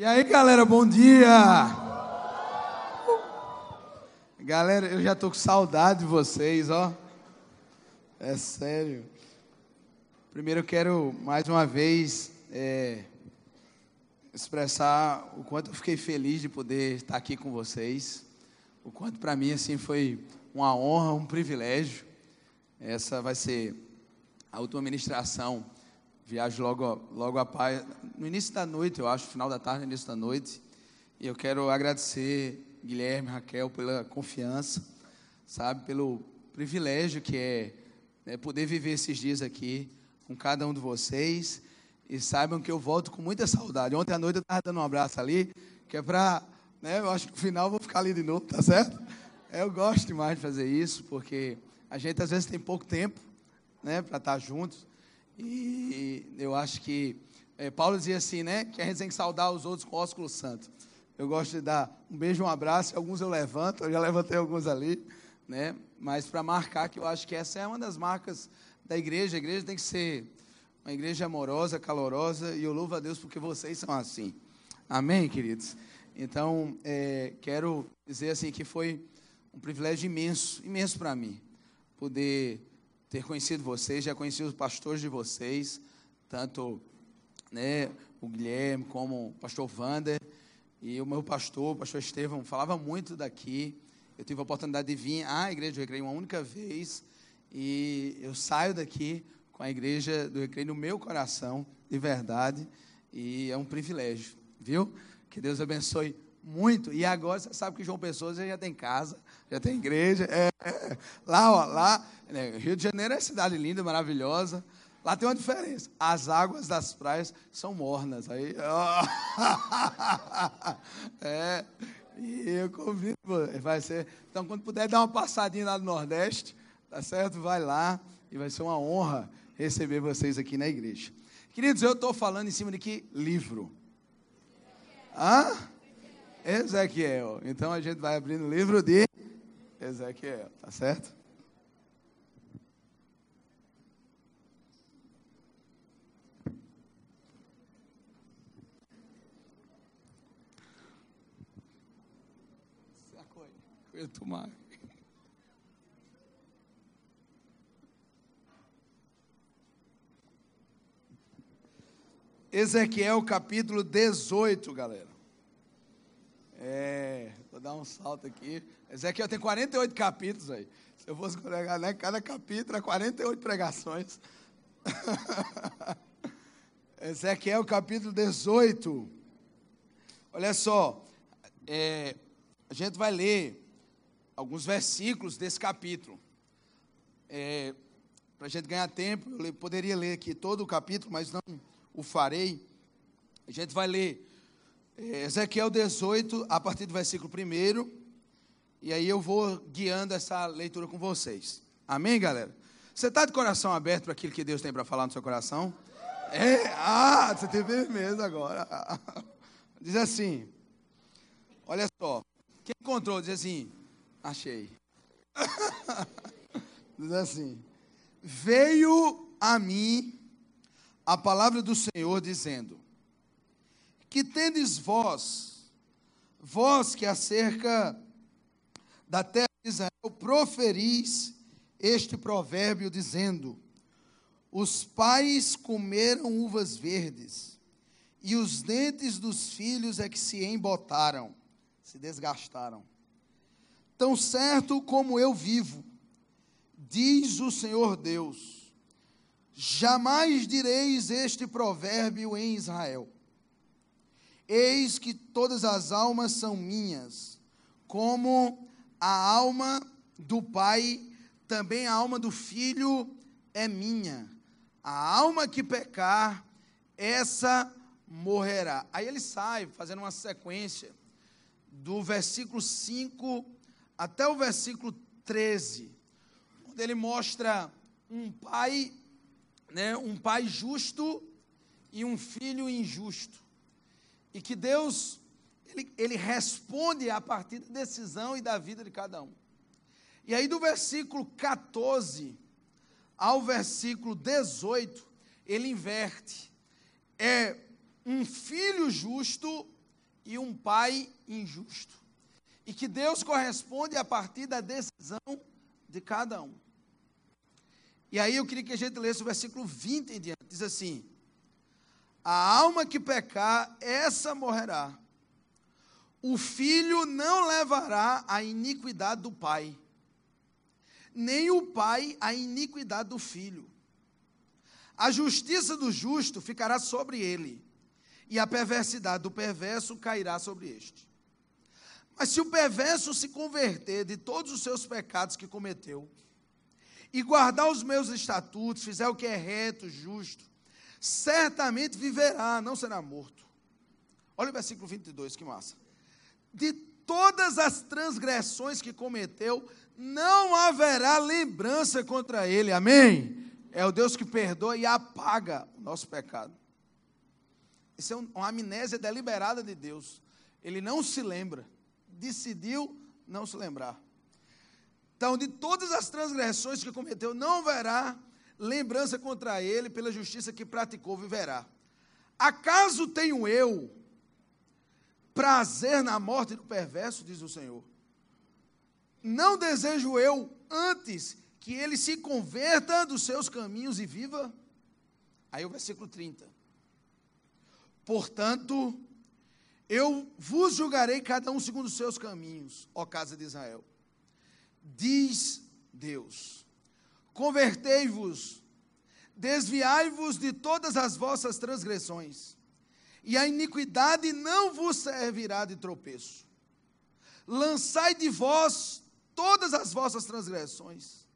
E aí, galera, bom dia! Galera, eu já tô com saudade de vocês, ó. É sério. Primeiro eu quero mais uma vez é, expressar o quanto eu fiquei feliz de poder estar aqui com vocês. O quanto para mim assim foi uma honra, um privilégio. Essa vai ser a última ministração. Viajo logo, logo a paz, no início da noite, eu acho, final da tarde, início da noite. E eu quero agradecer Guilherme, Raquel, pela confiança, sabe, pelo privilégio que é né, poder viver esses dias aqui com cada um de vocês. E saibam que eu volto com muita saudade. Ontem à noite eu estava dando um abraço ali, que é para, né, eu acho que no final eu vou ficar ali de novo, tá certo? Eu gosto demais de fazer isso, porque a gente às vezes tem pouco tempo, né, para estar juntos. E eu acho que é, Paulo dizia assim, né? Que a gente tem que saudar os outros com o ósculo santo. Eu gosto de dar um beijo, um abraço, alguns eu levanto, eu já levantei alguns ali, né? Mas para marcar que eu acho que essa é uma das marcas da igreja. A igreja tem que ser uma igreja amorosa, calorosa, e eu louvo a Deus porque vocês são assim. Amém, queridos? Então, é, quero dizer assim que foi um privilégio imenso, imenso para mim, poder ter conhecido vocês, já conheci os pastores de vocês, tanto né, o Guilherme como o pastor Vander, e o meu pastor, o pastor Estevão, falava muito daqui. Eu tive a oportunidade de vir à igreja do Recreio uma única vez, e eu saio daqui com a igreja do Recreio no meu coração, de verdade, e é um privilégio, viu? Que Deus abençoe muito. E agora você sabe que João Pessoa já tem casa, já tem igreja. É, é. Lá, ó, lá, né, Rio de Janeiro é cidade linda, maravilhosa. Lá tem uma diferença. As águas das praias são mornas. Aí, ó. é. E eu convido, vai ser. Então, quando puder dar uma passadinha lá no Nordeste, tá certo? Vai lá e vai ser uma honra receber vocês aqui na igreja. Queridos, eu estou falando em cima de que livro? Hã? Ezequiel. Então a gente vai abrindo o livro de Ezequiel, tá certo? Tomar. Ezequiel capítulo 18, galera. É, vou dar um salto aqui. Ezequiel tem 48 capítulos aí. Se eu fosse pregar, né, cada capítulo é 48 pregações. Ezequiel capítulo 18. Olha só, é, a gente vai ler alguns versículos desse capítulo. É, Para a gente ganhar tempo, eu poderia ler aqui todo o capítulo, mas não o farei. A gente vai ler Ezequiel 18, a partir do versículo 1. E aí eu vou guiando essa leitura com vocês. Amém, galera? Você está de coração aberto para aquilo que Deus tem para falar no seu coração? É, ah, você tem firmeza agora. Diz assim: Olha só. Quem encontrou? Diz assim: Achei. Diz assim: Veio a mim a palavra do Senhor dizendo: que tendes vós, vós que acerca da terra de Israel proferis este provérbio, dizendo: Os pais comeram uvas verdes, e os dentes dos filhos é que se embotaram, se desgastaram. Tão certo como eu vivo, diz o Senhor Deus, jamais direis este provérbio em Israel Eis que todas as almas são minhas, como a alma do Pai, também a alma do Filho é minha. A alma que pecar, essa morrerá. Aí ele sai fazendo uma sequência do versículo 5 até o versículo 13, onde ele mostra um pai, né, um pai justo e um filho injusto. E que Deus, ele, ele responde a partir da decisão e da vida de cada um. E aí, do versículo 14 ao versículo 18, ele inverte. É um filho justo e um pai injusto. E que Deus corresponde a partir da decisão de cada um. E aí eu queria que a gente lesse o versículo 20 em diante. Diz assim: A alma que pecar, essa morrerá. O filho não levará a iniquidade do pai, nem o pai a iniquidade do filho. A justiça do justo ficará sobre ele, e a perversidade do perverso cairá sobre este. Mas se o perverso se converter de todos os seus pecados que cometeu, e guardar os meus estatutos, fizer o que é reto, justo, certamente viverá, não será morto. Olha o versículo 22, que massa. De todas as transgressões que cometeu, não haverá lembrança contra ele. Amém? É o Deus que perdoa e apaga o nosso pecado. Isso é uma amnésia deliberada de Deus. Ele não se lembra. Decidiu não se lembrar. Então, de todas as transgressões que cometeu, não haverá lembrança contra ele, pela justiça que praticou, viverá. Acaso tenho eu prazer na morte do perverso, diz o Senhor? Não desejo eu antes que ele se converta dos seus caminhos e viva. Aí o versículo 30. Portanto, eu vos julgarei cada um segundo os seus caminhos, ó casa de Israel. Diz Deus: Convertei-vos, desviai-vos de todas as vossas transgressões, e a iniquidade não vos servirá de tropeço. Lançai de vós todas as vossas transgressões,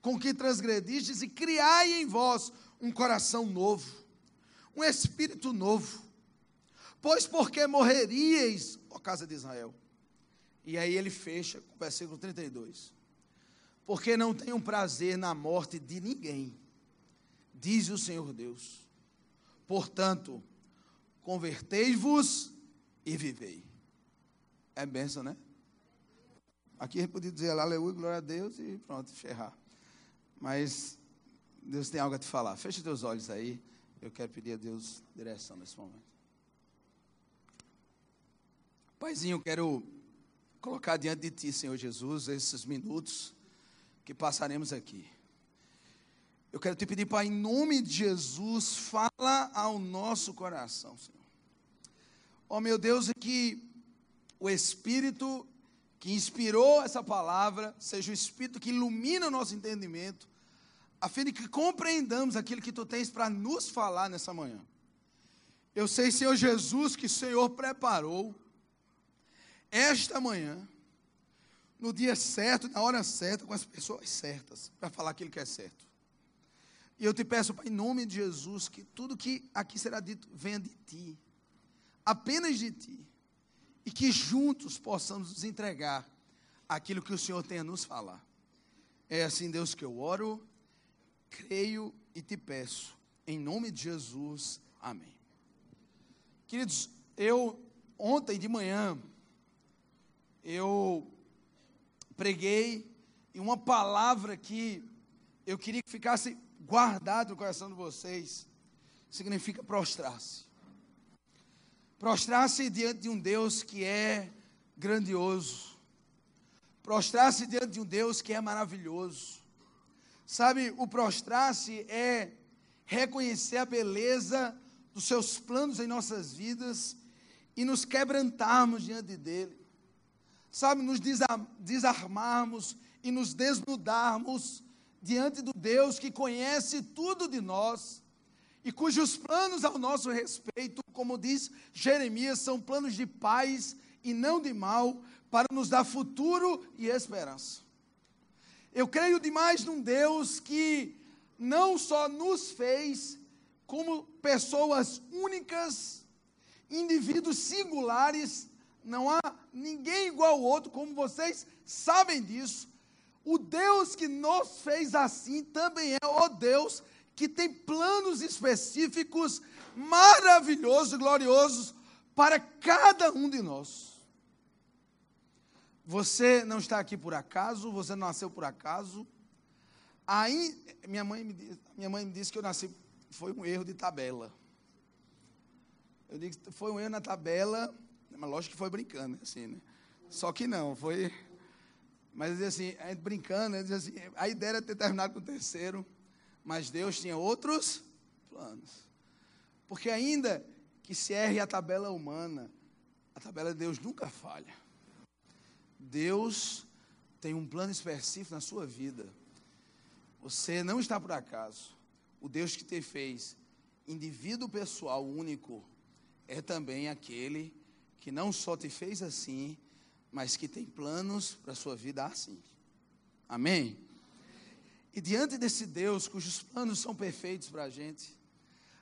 com que transgredistes, e criai em vós um coração novo, um espírito novo. Pois porque morreríeis, ó casa de Israel? E aí ele fecha com o versículo 32. Porque não tenho prazer na morte de ninguém, diz o Senhor Deus. Portanto, convertei-vos e vivei. É benção, né? Aqui ele podia dizer aleluia, glória a Deus e pronto, ferrar. Mas Deus tem algo a te falar. Feche teus olhos aí. Eu quero pedir a Deus direção nesse momento. Paizinho, eu quero colocar diante de Ti, Senhor Jesus, esses minutos que passaremos aqui. Eu quero te pedir, Pai, em nome de Jesus, fala ao nosso coração, Senhor. Oh, meu Deus, é que o Espírito que inspirou essa palavra seja o Espírito que ilumina o nosso entendimento, a fim de que compreendamos aquilo que tu tens para nos falar nessa manhã. Eu sei, Senhor Jesus, que o Senhor preparou esta manhã, no dia certo, na hora certa, com as pessoas certas, para falar aquilo que é certo. E eu te peço, Pai, em nome de Jesus, que tudo que aqui será dito venha de Ti, apenas de Ti, e que juntos possamos nos entregar aquilo que o Senhor tem a nos falar. É assim, Deus, que eu oro creio e te peço, em nome de Jesus, amém. Queridos, eu, ontem de manhã, eu preguei e uma palavra que eu queria que ficasse guardado no coração de vocês, significa prostrar-se. Prostrar-se diante de um Deus que é grandioso. Prostrar-se diante de um Deus que é maravilhoso Sabe, o prostrar-se é reconhecer a beleza dos seus planos em nossas vidas e nos quebrantarmos diante dele. Sabe, nos desarmarmos e nos desnudarmos diante do Deus que conhece tudo de nós e cujos planos ao nosso respeito, como diz Jeremias, são planos de paz e não de mal, para nos dar futuro e esperança. Eu creio demais num Deus que não só nos fez como pessoas únicas, indivíduos singulares, não há ninguém igual ao outro, como vocês sabem disso. O Deus que nos fez assim também é o Deus que tem planos específicos, maravilhosos, gloriosos para cada um de nós. Você não está aqui por acaso, você não nasceu por acaso. Aí, minha mãe me, minha mãe me disse que eu nasci, foi um erro de tabela. Eu que foi um erro na tabela, Mas lógico que foi brincando, né, assim, né? Só que não, foi. Mas assim, brincando, a, assim, a ideia era ter terminado com o terceiro, mas Deus tinha outros planos. Porque ainda que se erre a tabela humana, a tabela de Deus nunca falha. Deus tem um plano específico na sua vida. Você não está por acaso. O Deus que te fez indivíduo pessoal único é também aquele que não só te fez assim, mas que tem planos para a sua vida assim. Amém? E diante desse Deus, cujos planos são perfeitos para a gente,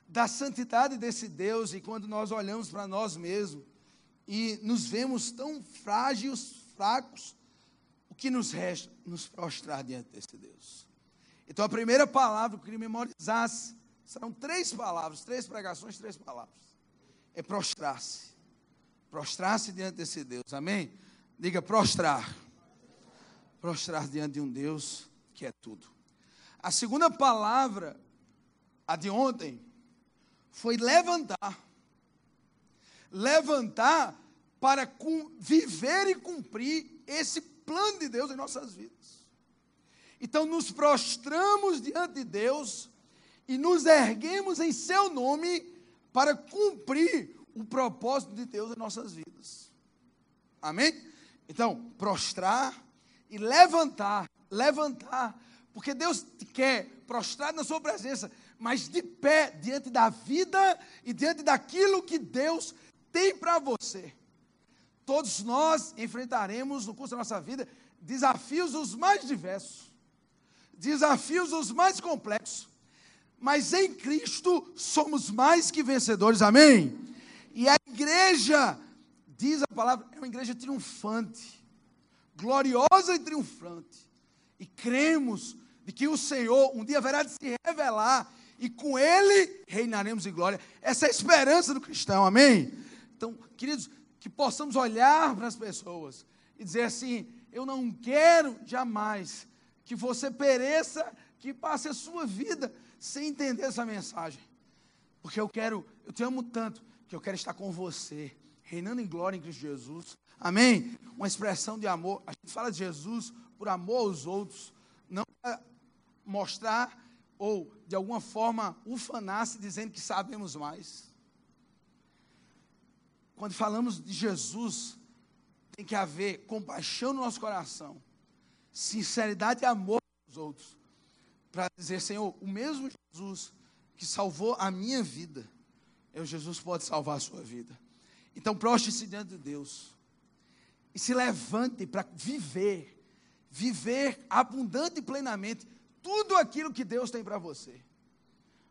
da santidade desse Deus, e quando nós olhamos para nós mesmos e nos vemos tão frágeis, fracos, o que nos resta? Nos prostrar diante desse Deus. Então a primeira palavra que eu queria memorizar serão três palavras, três pregações, três palavras. É prostrar-se. Prostrar-se diante desse Deus. Amém? Diga prostrar. Prostrar diante de um Deus que é tudo. A segunda palavra, a de ontem, foi levantar. Levantar para viver e cumprir esse plano de Deus em nossas vidas. Então nos prostramos diante de Deus e nos erguemos em seu nome para cumprir o propósito de Deus em nossas vidas. Amém? Então, prostrar e levantar, levantar, porque Deus te quer prostrado na sua presença, mas de pé diante da vida e diante daquilo que Deus tem para você. Todos nós enfrentaremos no curso da nossa vida desafios os mais diversos, desafios os mais complexos, mas em Cristo somos mais que vencedores, amém? E a igreja, diz a palavra, é uma igreja triunfante, gloriosa e triunfante. E cremos de que o Senhor um dia haverá de se revelar e com Ele reinaremos em glória. Essa é a esperança do cristão, amém? Então, queridos, que possamos olhar para as pessoas e dizer assim: eu não quero jamais que você pereça, que passe a sua vida sem entender essa mensagem. Porque eu quero, eu te amo tanto, que eu quero estar com você, reinando em glória em Cristo Jesus. Amém? Uma expressão de amor. A gente fala de Jesus por amor aos outros, não para mostrar ou de alguma forma ufanar-se dizendo que sabemos mais. Quando falamos de Jesus, tem que haver compaixão no nosso coração, sinceridade e amor aos outros para dizer, Senhor, o mesmo Jesus que salvou a minha vida, Jesus pode salvar a sua vida. Então proste-se diante de Deus e se levante para viver, viver abundante e plenamente tudo aquilo que Deus tem para você.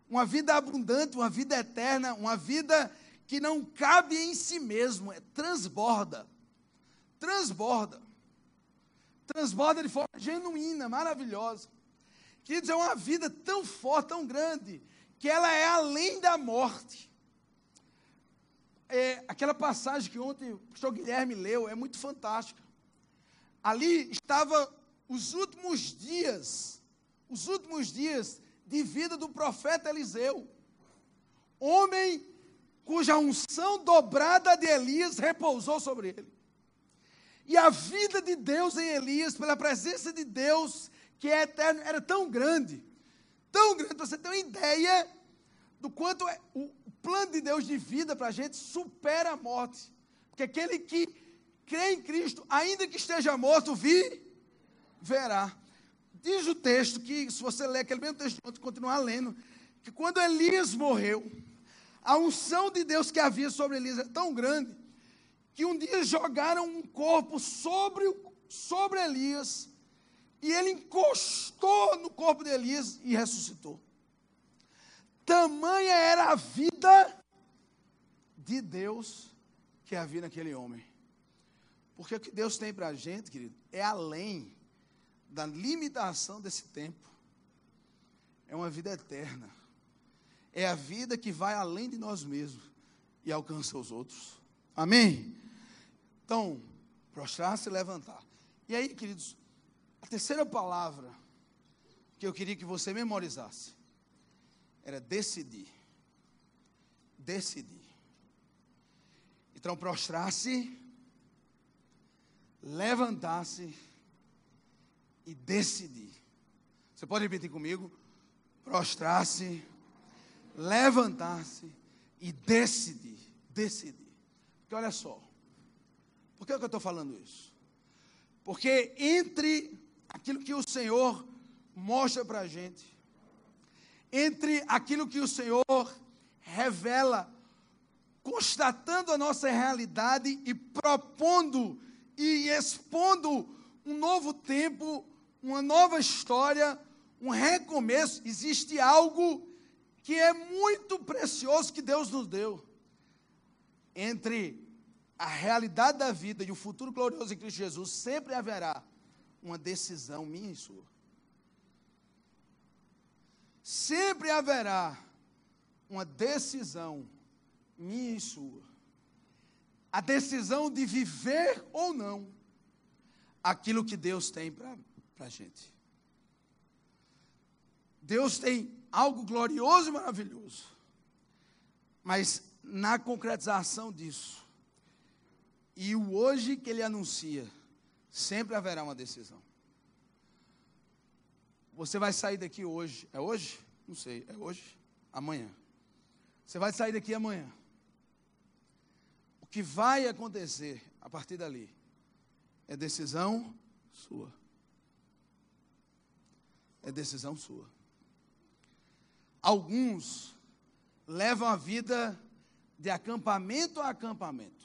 Uma vida abundante, uma vida eterna, uma vida que não cabe em si mesmo, é transborda. Transborda. Transborda de forma genuína, maravilhosa. Queridos, é uma vida tão forte, tão grande, que ela é além da morte. É, aquela passagem que ontem o pastor Guilherme leu é muito fantástica. Ali estava os últimos dias, os últimos dias de vida do profeta Eliseu, homem cuja unção dobrada de Elias repousou sobre ele. E a vida de Deus em Elias, pela presença de Deus, que é eterno, era tão grande, tão grande, você tem uma ideia do quanto é, o plano de Deus de vida para a gente supera a morte. Porque aquele que crê em Cristo, ainda que esteja morto, vi, verá. Diz o texto que, se você ler aquele mesmo texto, continuar lendo, que quando Elias morreu, a unção de Deus que havia sobre Elias é tão grande, que um dia jogaram um corpo sobre, sobre Elias, e ele encostou no corpo de Elias e ressuscitou. Tamanha era a vida de Deus que havia naquele homem. Porque o que Deus tem para a gente, querido, é além da limitação desse tempo. É uma vida eterna. É a vida que vai além de nós mesmos e alcança os outros. Amém? Então, prostrar-se e levantar. E aí, queridos, a terceira palavra que eu queria que você memorizasse era decidir. Decidir. Então, prostrar-se, levantar-se e decidir. Você pode repetir comigo? Prostrar-se, levantar-se e decidir. Decidir. Porque olha só, por que, é que eu estou falando isso? Porque entre aquilo que o Senhor mostra para a gente, entre aquilo que o Senhor revela, constatando a nossa realidade e propondo e expondo um novo tempo, uma nova história, um recomeço, existe algo que é muito precioso que Deus nos deu. Entre a realidade da vida e o futuro glorioso em Cristo Jesus, sempre haverá uma decisão minha e sua. Sempre haverá uma decisão minha e sua. A decisão de viver ou não aquilo que Deus tem para a gente. Deus tem algo glorioso e maravilhoso, mas na concretização disso, e o hoje que Ele anuncia, sempre haverá uma decisão. Você vai sair daqui hoje. É hoje? Não sei. É hoje? Amanhã. Você vai sair daqui amanhã. O que vai acontecer a partir dali é decisão sua. É decisão sua. Alguns levam a vida de acampamento a acampamento.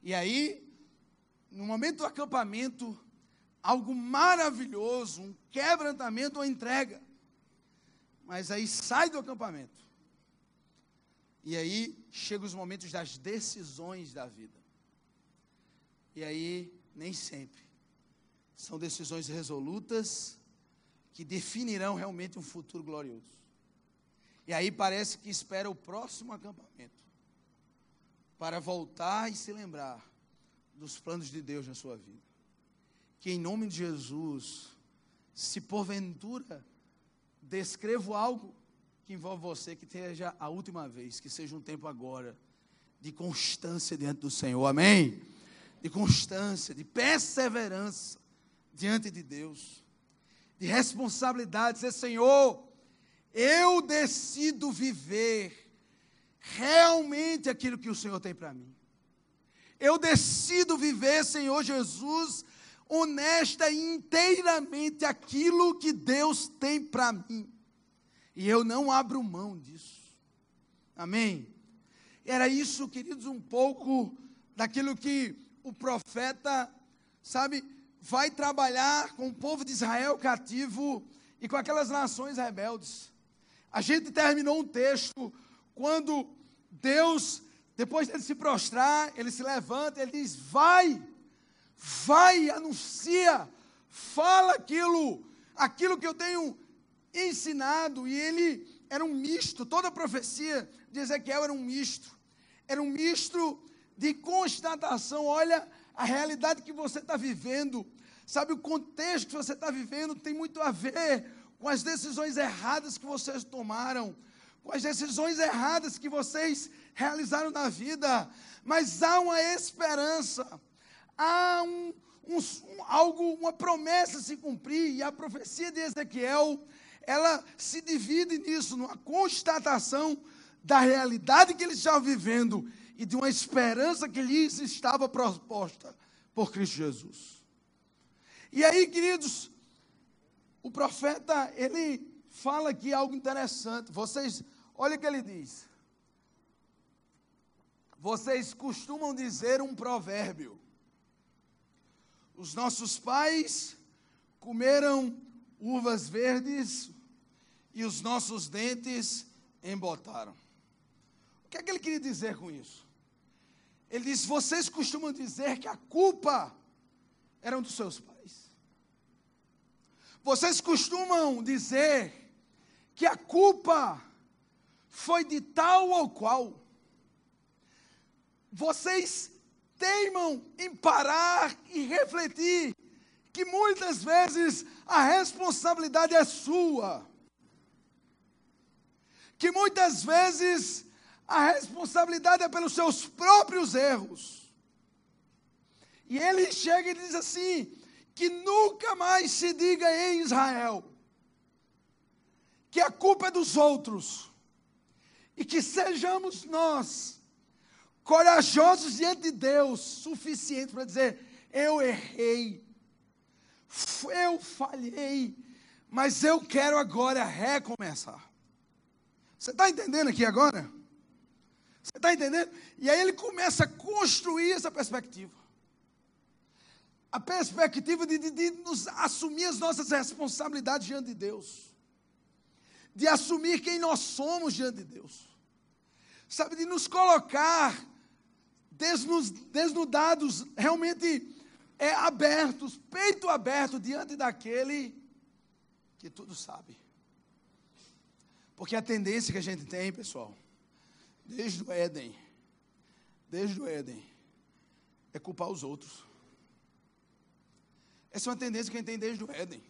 E aí, no momento do acampamento, algo maravilhoso, um quebrantamento, uma entrega. Mas aí sai do acampamento. E aí chegam os momentos das decisões da vida. E aí, nem sempre. São decisões resolutas que definirão realmente um futuro glorioso. E aí parece que espera o próximo acampamento para voltar e se lembrar dos planos de Deus na sua vida. Que em nome de Jesus, se porventura descrevo algo que envolve você, que seja a última vez, que seja um tempo agora de constância diante do Senhor, amém? De constância, de perseverança diante de Deus, de responsabilidade, dizer, Senhor, eu decido viver realmente aquilo que o Senhor tem para mim. Eu decido viver, Senhor Jesus, honesta e inteiramente aquilo que Deus tem para mim. E eu não abro mão disso. Amém? Era isso, queridos, um pouco daquilo que o profeta, sabe, vai trabalhar com o povo de Israel cativo e com aquelas nações rebeldes. A gente terminou um texto quando Deus, depois dele se prostrar, ele se levanta, ele diz: Vai, vai, anuncia, fala aquilo, aquilo que eu tenho ensinado. E ele era um misto, toda a profecia de Ezequiel era um misto, era um misto de constatação. Olha a realidade que você está vivendo, sabe, o contexto que você está vivendo? Tem muito a ver com as decisões erradas que vocês tomaram com as decisões erradas que vocês realizaram na vida, mas há uma esperança, há um, um, um, algo, uma promessa a se cumprir, e a profecia de Ezequiel, ela se divide nisso, numa constatação da realidade que eles estavam vivendo e de uma esperança que lhes estava proposta por Cristo Jesus. E aí, queridos, o profeta, ele fala aqui algo interessante. Vocês Olha o que ele diz. Vocês costumam dizer um provérbio. Os nossos pais comeram uvas verdes e os nossos dentes embotaram. O que é que ele queria dizer com isso? Ele diz: vocês costumam dizer que a culpa era dos seus pais. Vocês costumam dizer que a culpa foi de tal ou qual. Vocês teimam em parar e refletir que muitas vezes a responsabilidade é sua. Que muitas vezes a responsabilidade é pelos seus próprios erros. E ele chega e diz assim: que nunca mais se diga em Israel que a culpa é dos outros, e que sejamos nós corajosos diante de Deus, suficientes para dizer: eu errei, eu falhei, mas eu quero agora recomeçar. Você está entendendo aqui agora? Você está entendendo? E aí ele começa a construir essa perspectiva. A perspectiva de, de, de nos assumir as nossas responsabilidades diante de Deus. De assumir quem nós somos diante de Deus. Sabe, de nos colocar desnudados, realmente é, abertos, peito aberto diante daquele que tudo sabe. Porque a tendência que a gente tem, pessoal, desde o Éden, desde o Éden, é culpar os outros. Essa é uma tendência que a gente tem desde o Éden.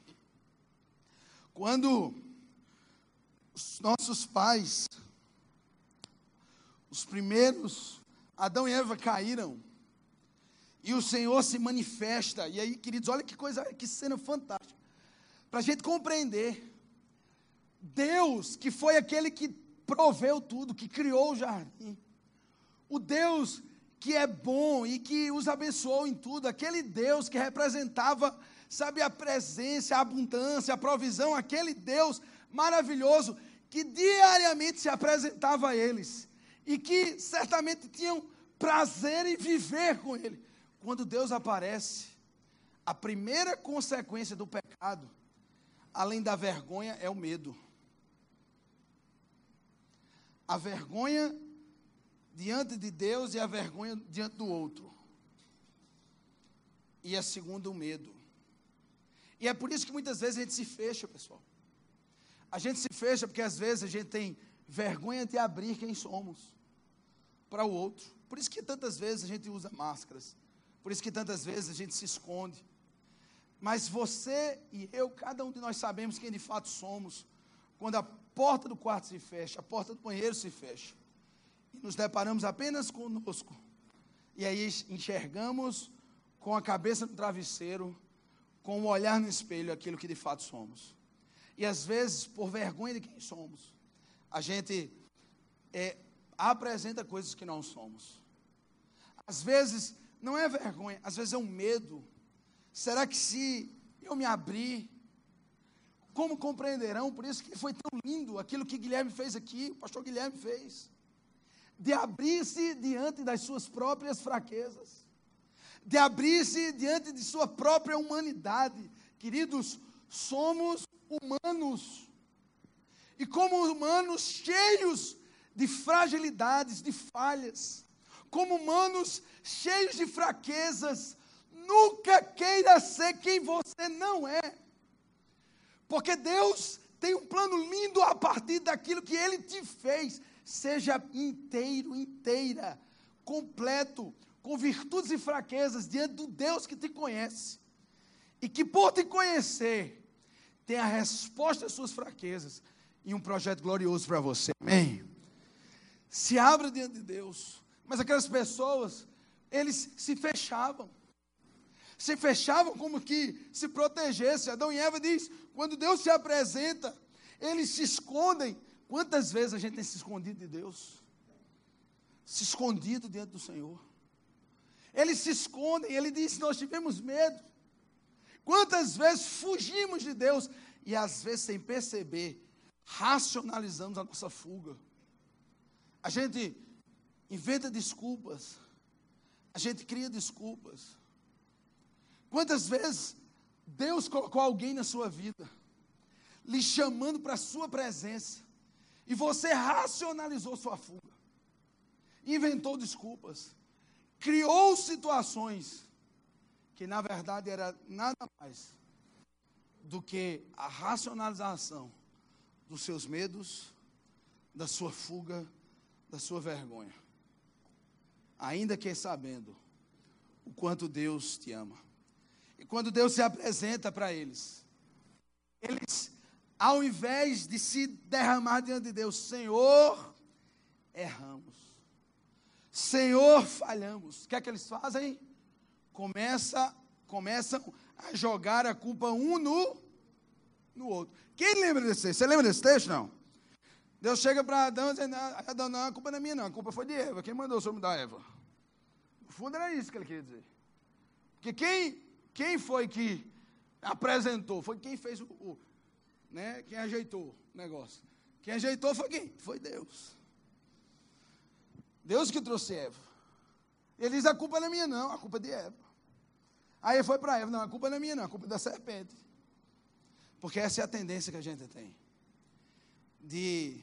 Quando os nossos pais, os primeiros, Adão e Eva caíram, e o Senhor se manifesta. E aí, queridos, olha que coisa, que cena fantástica. Para a gente compreender. Deus, que foi aquele que proveu tudo, que criou o jardim. O Deus que é bom e que os abençoou em tudo. Aquele Deus que representava, sabe, a presença, a abundância, a provisão. Aquele Deus maravilhoso que diariamente se apresentava a eles. E que certamente tinham prazer em viver com Ele. Quando Deus aparece, a primeira consequência do pecado, além da vergonha, é o medo. A vergonha diante de Deus e a vergonha diante do outro. E a segunda, o medo. E é por isso que muitas vezes a gente se fecha, pessoal. A gente se fecha porque às vezes a gente tem vergonha de abrir quem somos para o outro. Por isso que tantas vezes a gente usa máscaras. Por isso que tantas vezes a gente se esconde. Mas você e eu, cada um de nós sabemos quem de fato somos. Quando a porta do quarto se fecha, a porta do banheiro se fecha. E nos deparamos apenas conosco. E aí enxergamos com a cabeça no travesseiro, com o olhar no espelho, aquilo que de fato somos. E às vezes, por vergonha de quem somos, a gente é, apresenta coisas que não somos. Às vezes, não é vergonha, às vezes é um medo. Será que se eu me abrir, como compreenderão? Por isso que foi tão lindo aquilo que Guilherme fez aqui, o pastor Guilherme fez. De abrir-se diante das suas próprias fraquezas, de abrir-se diante de sua própria humanidade. Queridos, somos humanos. E como humanos cheios de fragilidades, de falhas como humanos cheios de fraquezas, nunca queira ser quem você não é. Porque Deus tem um plano lindo a partir daquilo que Ele te fez. Seja inteiro, inteira, completo, com virtudes e fraquezas, diante do Deus que te conhece. E que por te conhecer, tem a resposta às suas fraquezas e um projeto glorioso para você. Amém? Se abra diante de Deus. Mas aquelas pessoas, eles se fechavam. Se fechavam como que se protegesse. Adão e Eva diz: quando Deus se apresenta, eles se escondem. Quantas vezes a gente tem se escondido de Deus? Se escondido diante do Senhor. Eles se escondem, ele diz: nós tivemos medo. Quantas vezes fugimos de Deus e às vezes sem perceber, racionalizamos a nossa fuga. A gente inventa desculpas. A gente cria desculpas. Quantas vezes Deus colocou alguém na sua vida, lhe chamando para a sua presença, e você racionalizou sua fuga, inventou desculpas, criou situações que na verdade era nada mais do que a racionalização dos seus medos, da sua fuga, da sua vergonha ainda que sabendo o quanto Deus te ama. E quando Deus se apresenta para eles, eles, ao invés de se derramar diante de Deus, Senhor, erramos. Senhor, falhamos. O que é que eles fazem? Começa, começam a jogar a culpa um no, no outro. Quem lembra desse texto? Você lembra desse texto? Não. Deus chega para Adão dizendo, ah, Adão, não, a culpa não é minha, não, a culpa foi de Eva. Quem mandou o senhor mudar Eva? No fundo era isso que ele queria dizer. Porque quem, quem foi que apresentou? Foi quem fez o, o né? Quem ajeitou o negócio. Quem ajeitou foi quem? Foi Deus. Deus que trouxe Eva. Ele diz: a culpa não é minha, não, a culpa é de Eva. Aí foi para Eva: não, a culpa não é minha, não, a culpa é da serpente. Porque essa é a tendência que a gente tem de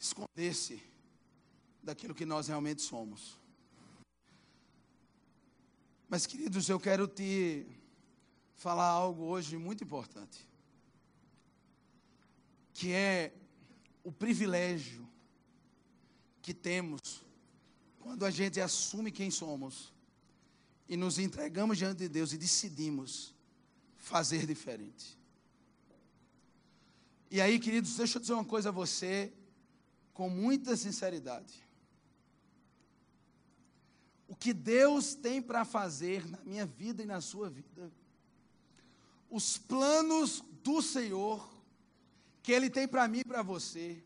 esconder-se daquilo que nós realmente somos. Mas, queridos, eu quero te falar algo hoje muito importante, que é o privilégio que temos quando a gente assume quem somos e nos entregamos diante de Deus e decidimos fazer diferente. E aí, queridos, deixa eu dizer uma coisa a você, com muita sinceridade. O que Deus tem para fazer na minha vida e na sua vida, os planos do Senhor, que Ele tem para mim e para você,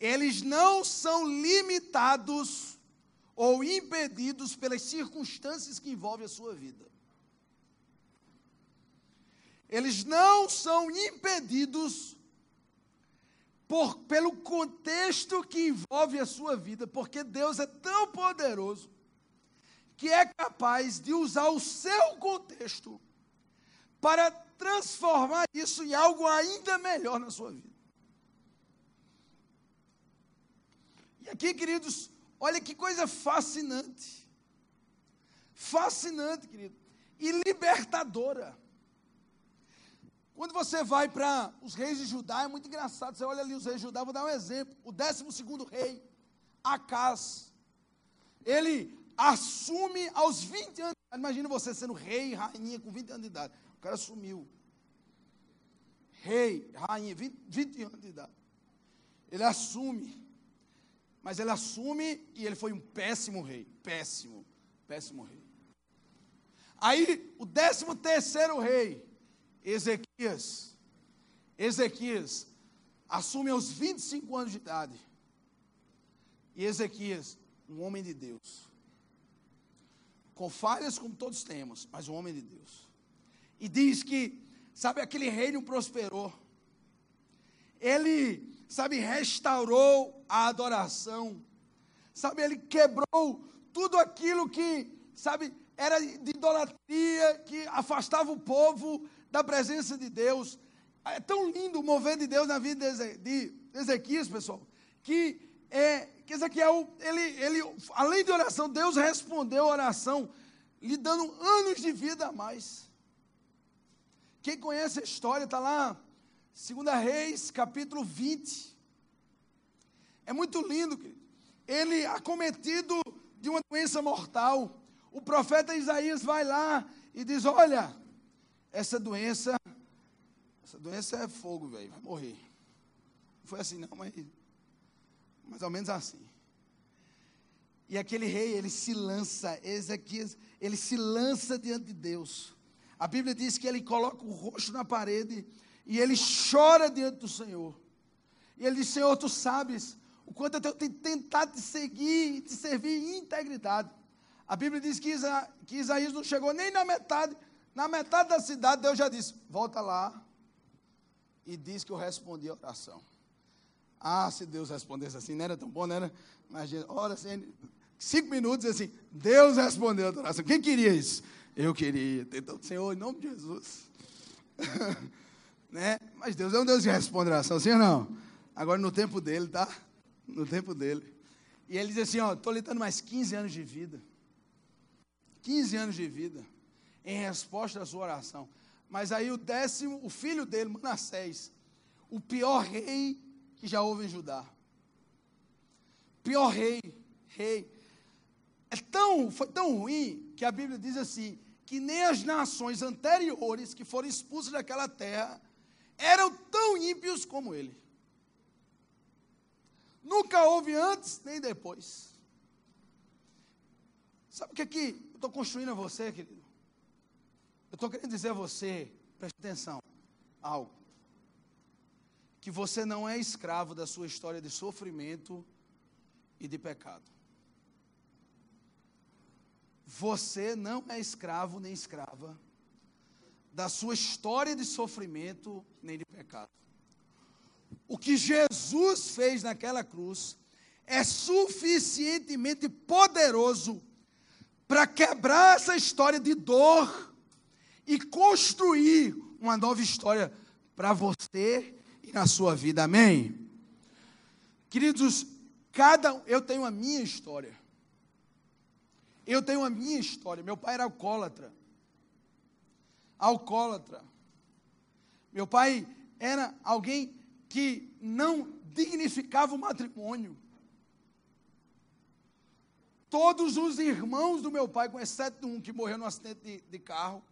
eles não são limitados ou impedidos pelas circunstâncias que envolvem a sua vida. Eles não são impedidos por, pelo contexto que envolve a sua vida, porque Deus é tão poderoso que é capaz de usar o seu contexto para transformar isso em algo ainda melhor na sua vida. E aqui, queridos, olha que coisa fascinante. Fascinante, querido. E libertadora. Quando você vai para os reis de Judá, é muito engraçado. Você olha ali os reis de Judá, vou dar um exemplo. O 12 rei, Acas, ele assume aos 20 anos. Imagina você sendo rei, rainha com 20 anos de idade. O cara sumiu. Rei, rainha, 20, 20 anos de idade. Ele assume. Mas ele assume e ele foi um péssimo rei. Péssimo, péssimo rei. Aí, o 13 terceiro rei, Ezequias. Ezequias assume aos 25 anos de idade. E Ezequias, um homem de Deus. Com falhas como todos temos, mas um homem de Deus. E diz que, sabe, aquele reino prosperou. Ele, sabe, restaurou a adoração. Sabe, ele quebrou tudo aquilo que, sabe, era de idolatria, que afastava o povo da presença de Deus. É tão lindo o mover de Deus na vida de Ezequias, pessoal, que, é, que Ezequiel, ele, ele, além de oração, Deus respondeu a oração, lhe dando anos de vida a mais. Quem conhece a história, está lá, 2 Reis, capítulo 20. É muito lindo, querido. Ele, acometido de uma doença mortal, o profeta Isaías vai lá e diz: Olha, essa doença, essa doença é fogo, velho, vai morrer. Não foi assim não, mas mais ou menos assim. E aquele rei, ele se lança, Ezequias, ele se lança diante de Deus. A Bíblia diz que ele coloca o rosto na parede e ele chora diante do Senhor. E ele diz: Senhor, tu sabes o quanto eu tenho tentado te seguir e te servir em integridade. A Bíblia diz que, Isa, que Isaías não chegou nem na metade na metade da cidade, Deus já disse: volta lá e diz que eu respondi a oração. Ah, se Deus respondesse assim, não era tão bom, não era? Imagina, ora assim, cinco minutos assim, Deus respondeu a oração. Quem queria isso? Eu queria. Então, Senhor, em nome de Jesus. né? Mas Deus é um Deus que responde a oração, sim ou não? Agora no tempo dele, tá? No tempo dele. E ele diz assim: Ó, estou lhe dando mais 15 anos de vida. 15 anos de vida em resposta à sua oração. Mas aí o décimo, o filho dele, Manassés, o pior rei que já houve em Judá. Pior rei, rei. É tão, foi tão ruim que a Bíblia diz assim, que nem as nações anteriores que foram expulsas daquela terra eram tão ímpios como ele. Nunca houve antes nem depois. Sabe o que aqui eu estou construindo a você, querido? Eu estou querendo dizer a você, preste atenção, algo. Que você não é escravo da sua história de sofrimento e de pecado. Você não é escravo nem escrava da sua história de sofrimento nem de pecado. O que Jesus fez naquela cruz é suficientemente poderoso para quebrar essa história de dor e construir uma nova história para você e na sua vida. Amém? Queridos, cada eu tenho a minha história. Eu tenho a minha história. Meu pai era alcoólatra. Alcoólatra. Meu pai era alguém que não dignificava o matrimônio. Todos os irmãos do meu pai, com exceto um que morreu no acidente de, de carro,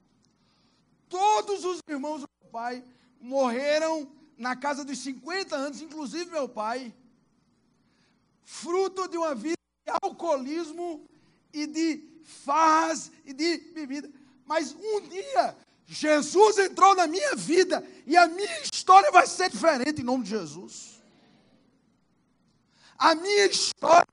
todos os irmãos do meu pai morreram na casa dos 50 anos, inclusive meu pai, fruto de uma vida de alcoolismo e de farras e de bebida. Mas um dia, Jesus entrou na minha vida e a minha história vai ser diferente em nome de Jesus. A minha história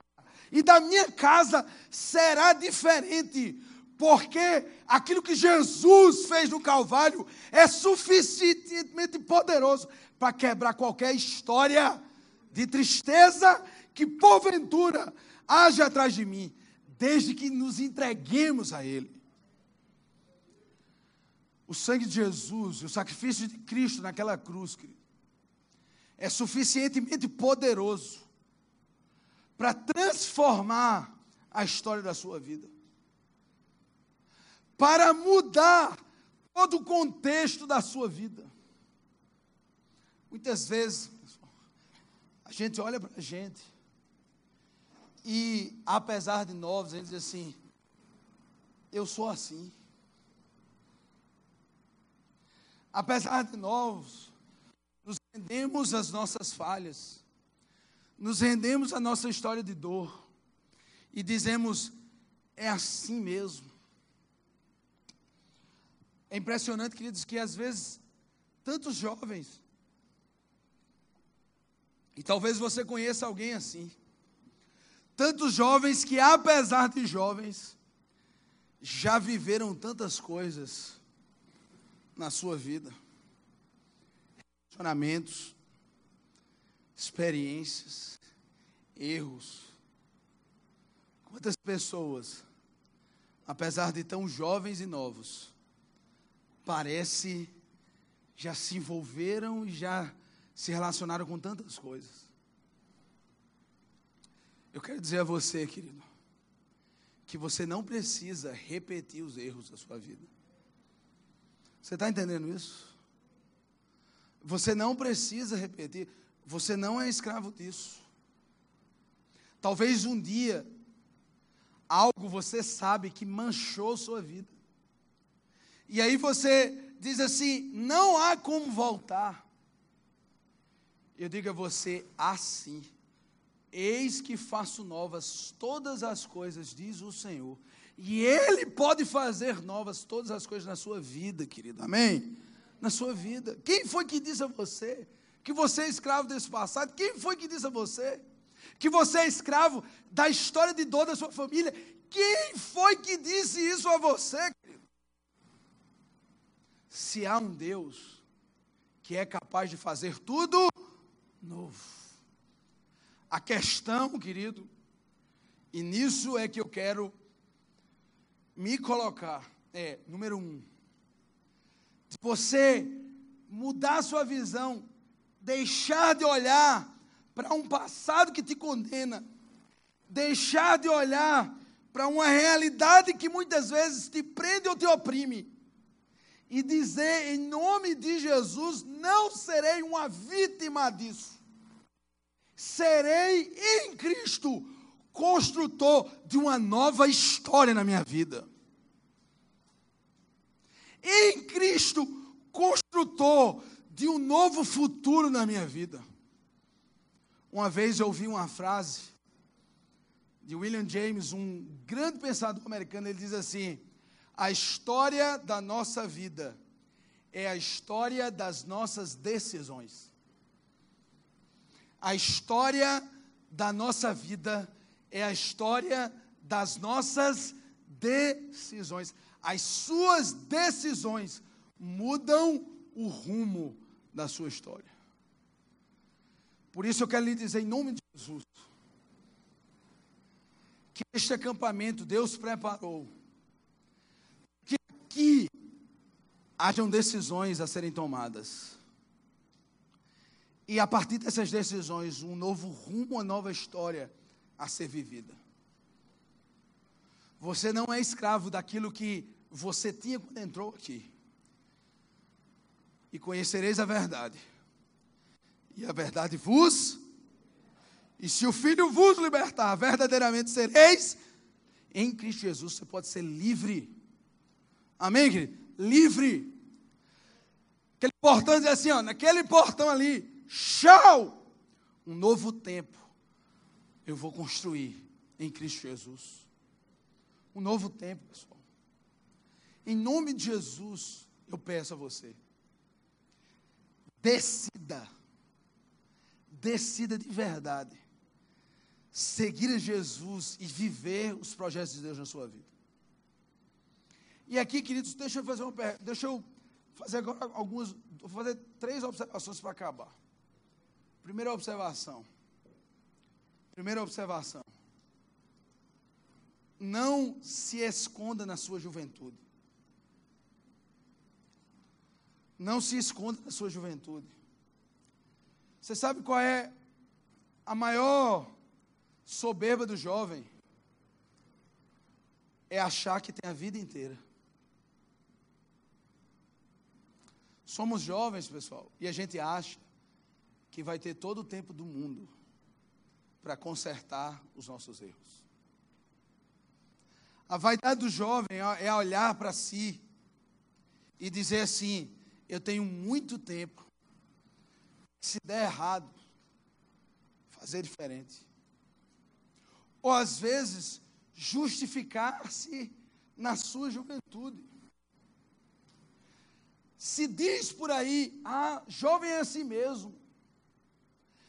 e da minha casa será diferente, porque aquilo que Jesus fez no Calvário é suficientemente poderoso para quebrar qualquer história de tristeza que porventura haja atrás de mim, desde que nos entreguemos a Ele. O sangue de Jesus, o sacrifício de Cristo naquela cruz, querido, é suficientemente poderoso para transformar a história da sua vida, para mudar todo o contexto da sua vida. Muitas vezes, a gente olha para a gente e, apesar de novos, a gente diz assim: eu sou assim. Apesar de novos, nos rendemos às nossas falhas nos rendemos à nossa história de dor e dizemos: é assim mesmo. É impressionante, queridos, que às vezes tantos jovens, e talvez você conheça alguém assim, tantos jovens que, apesar de jovens, já viveram tantas coisas na sua vida, relacionamentos, experiências, erros. Quantas pessoas, apesar de tão jovens e novos, parece já se envolveram e já se relacionaram com tantas coisas. Eu quero dizer a você, querido, que você não precisa repetir os erros da sua vida. Você está entendendo isso? Você não precisa repetir. Você não é escravo disso. Talvez um dia algo você sabe que manchou sua vida. E aí você diz assim: não há como voltar. Eu digo a você assim: eis que faço novas todas as coisas, diz o Senhor. E Ele pode fazer novas todas as coisas na sua vida, querido. Amém? Na sua vida. Quem foi que disse a você que você é escravo desse passado. Quem foi que disse a você? Que você é escravo da história de dor da sua família. Quem foi que disse isso a você, querido? Se há um Deus que é capaz de fazer tudo novo. A questão, querido, e nisso é que eu quero me colocar, é, número um, de você mudar sua visão deixar de olhar para um passado que te condena, deixar de olhar para uma realidade que muitas vezes te prende ou te oprime, e dizer em nome de Jesus: não serei uma vítima disso, serei em Cristo construtor de uma nova história na minha vida. Em Cristo, construtor de um novo futuro na minha vida. Uma vez eu ouvi uma frase de William James, um grande pensador americano, ele diz assim: a história da nossa vida é a história das nossas decisões. A história da nossa vida é a história das nossas decisões. As suas decisões mudam o rumo da sua história. Por isso eu quero lhe dizer, em nome de Jesus, que este acampamento Deus preparou, que hajam decisões a serem tomadas. E a partir dessas decisões, um novo rumo, uma nova história a ser vivida. Você não é escravo daquilo que você tinha quando entrou aqui. E conhecereis a verdade. E a verdade vos. E se o Filho vos libertar, verdadeiramente sereis. Em Cristo Jesus você pode ser livre. Amém, querido? Livre. Aquele portão diz assim, ó, naquele portão ali, tchau! Um novo tempo eu vou construir em Cristo Jesus. Um novo tempo, pessoal. Em nome de Jesus, eu peço a você. Decida. Decida de verdade. Seguir a Jesus e viver os projetos de Deus na sua vida. E aqui, queridos, deixa eu fazer uma deixa eu fazer agora algumas, vou fazer três observações para acabar. Primeira observação. Primeira observação. Não se esconda na sua juventude. Não se esconda na sua juventude. Você sabe qual é a maior soberba do jovem? É achar que tem a vida inteira. Somos jovens, pessoal, e a gente acha que vai ter todo o tempo do mundo para consertar os nossos erros. A vaidade do jovem é olhar para si e dizer assim: eu tenho muito tempo. Se der errado, fazer diferente. Ou às vezes, justificar-se na sua juventude. Se diz por aí, ah, jovem é assim mesmo.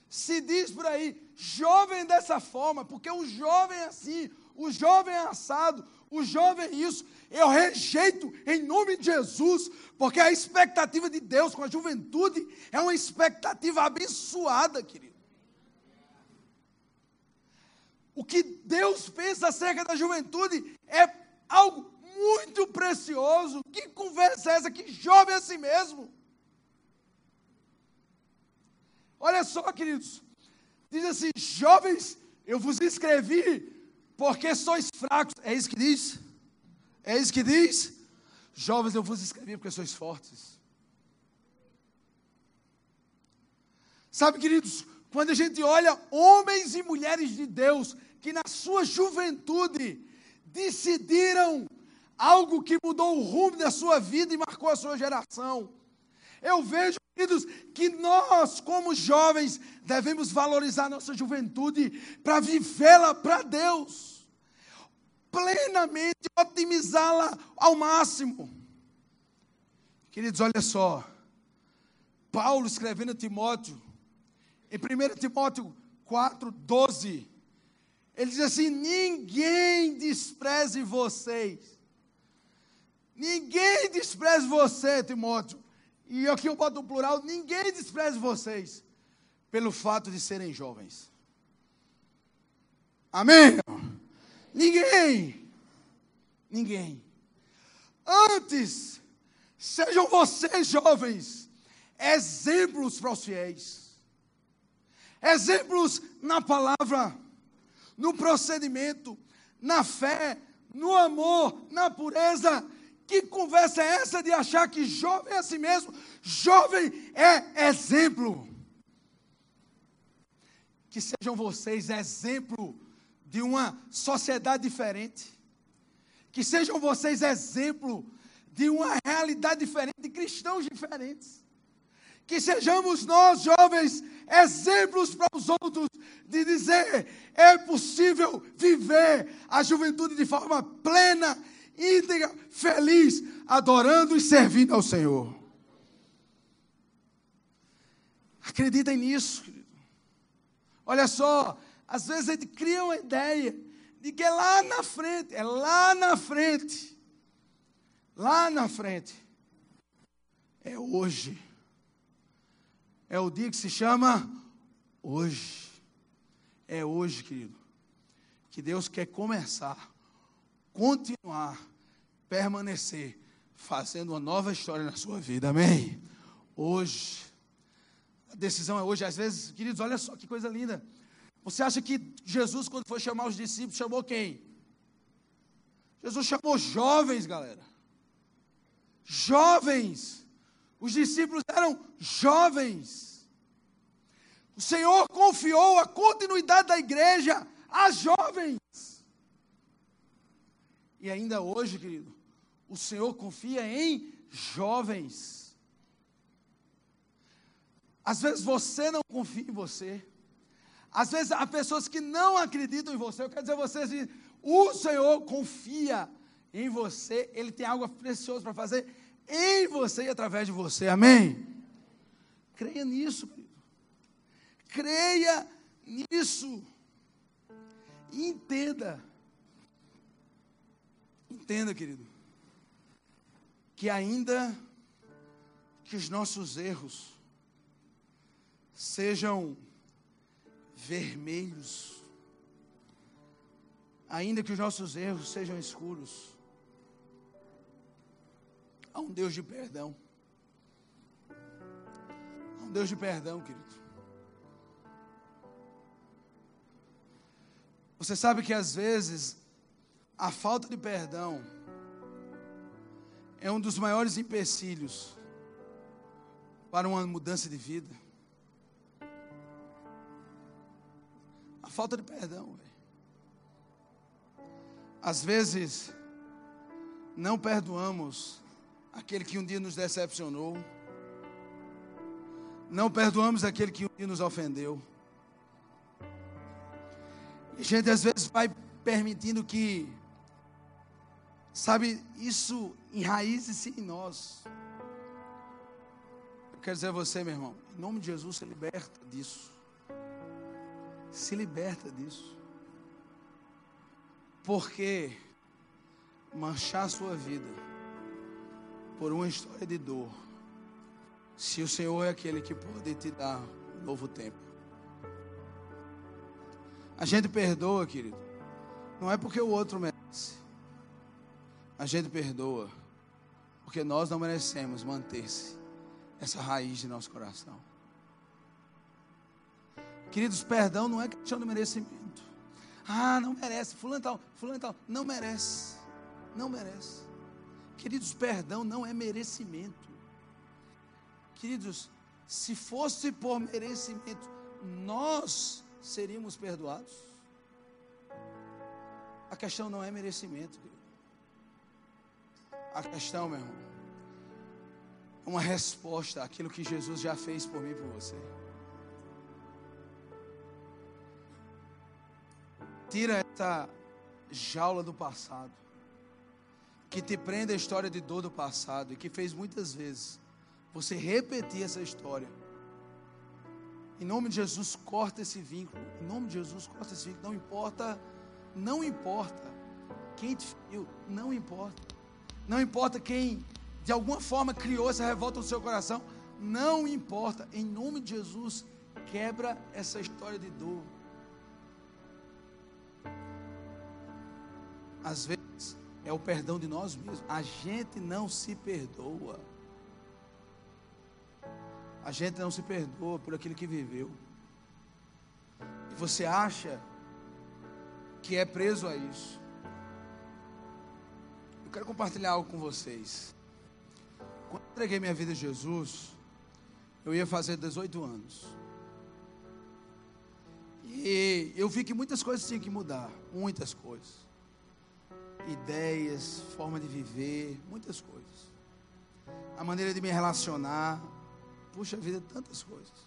Se diz por aí, jovem dessa forma, porque o jovem é assim, o jovem é assado, o jovem é isso. Eu rejeito em nome de Jesus, porque a expectativa de Deus com a juventude é uma expectativa abençoada, querido. O que Deus pensa acerca da juventude é algo muito precioso. Que conversa é essa? Que jovem é assim mesmo? Olha só, queridos. Diz assim: jovens, eu vos escrevi porque sois fracos. É isso que diz? É isso que diz? Jovens, eu vos escrevi porque sois fortes. Sabe, queridos, quando a gente olha homens e mulheres de Deus que na sua juventude decidiram algo que mudou o rumo da sua vida e marcou a sua geração. Eu vejo, queridos, que nós, como jovens, devemos valorizar nossa juventude para vivê-la para Deus, plenamente, otimizá-la ao máximo. Queridos, olha só. Paulo escrevendo a Timóteo, em 1 Timóteo 4, 12, ele diz assim: ninguém despreze vocês. Ninguém despreze você, Timóteo. E aqui eu boto o plural: ninguém despreze vocês pelo fato de serem jovens. Amém? Ninguém. Ninguém. Antes, sejam vocês jovens exemplos para os fiéis. Exemplos na palavra, no procedimento, na fé, no amor, na pureza. Que conversa é essa de achar que jovem é assim mesmo? Jovem é exemplo que sejam vocês exemplo de uma sociedade diferente. Que sejam vocês exemplo de uma realidade diferente, de cristãos diferentes. Que sejamos nós, jovens, exemplos para os outros de dizer: é possível viver a juventude de forma plena, íntegra, feliz, adorando e servindo ao Senhor. Acreditem nisso, querido. Olha só, às vezes a gente cria uma ideia de que é lá na frente, é lá na frente, lá na frente, é hoje. É o dia que se chama hoje. É hoje, querido, que Deus quer começar, continuar, permanecer, fazendo uma nova história na sua vida, amém? Hoje, a decisão é hoje. Às vezes, queridos, olha só que coisa linda. Você acha que Jesus, quando foi chamar os discípulos, chamou quem? Jesus chamou jovens, galera. Jovens. Os discípulos eram jovens. O Senhor confiou a continuidade da igreja a jovens. E ainda hoje, querido, o Senhor confia em jovens. Às vezes você não confia em você. Às vezes há pessoas que não acreditam em você. Eu quero dizer a vocês, assim, o Senhor confia em você, Ele tem algo precioso para fazer em você e através de você. Amém? Creia nisso, querido. Creia nisso. Entenda. Entenda, querido. Que ainda que os nossos erros sejam vermelhos, ainda que os nossos erros sejam escuros, há um Deus de perdão. Há um Deus de perdão, querido. Você sabe que às vezes a falta de perdão é um dos maiores empecilhos para uma mudança de vida. falta de perdão. Às vezes, não perdoamos aquele que um dia nos decepcionou. Não perdoamos aquele que um dia nos ofendeu. E a gente às vezes vai permitindo que, sabe, isso enraize-se em nós. Eu quero dizer a você, meu irmão, em nome de Jesus, se liberta disso. Se liberta disso. Porque manchar a sua vida por uma história de dor, se o Senhor é aquele que pode te dar um novo tempo. A gente perdoa, querido, não é porque o outro merece. A gente perdoa porque nós não merecemos manter-se essa raiz de nosso coração. Queridos, perdão não é questão de merecimento. Ah, não merece. Fulano tal, fulano tal. Não merece. Não merece. Queridos, perdão não é merecimento. Queridos, se fosse por merecimento, nós seríamos perdoados. A questão não é merecimento. Querido. A questão, meu irmão, é uma resposta àquilo que Jesus já fez por mim e por você. Tira essa jaula do passado, que te prende a história de dor do passado e que fez muitas vezes você repetir essa história. Em nome de Jesus, corta esse vínculo. Em nome de Jesus, corta esse vínculo. Não importa, não importa quem te feriu, não importa. Não importa quem de alguma forma criou essa revolta no seu coração, não importa. Em nome de Jesus, quebra essa história de dor. às vezes, é o perdão de nós mesmos. A gente não se perdoa. A gente não se perdoa por aquilo que viveu. E você acha que é preso a isso. Quero compartilhar algo com vocês. Quando eu entreguei minha vida a Jesus, eu ia fazer 18 anos. E eu vi que muitas coisas tinham que mudar, muitas coisas ideias, forma de viver, muitas coisas. A maneira de me relacionar, puxa vida, tantas coisas.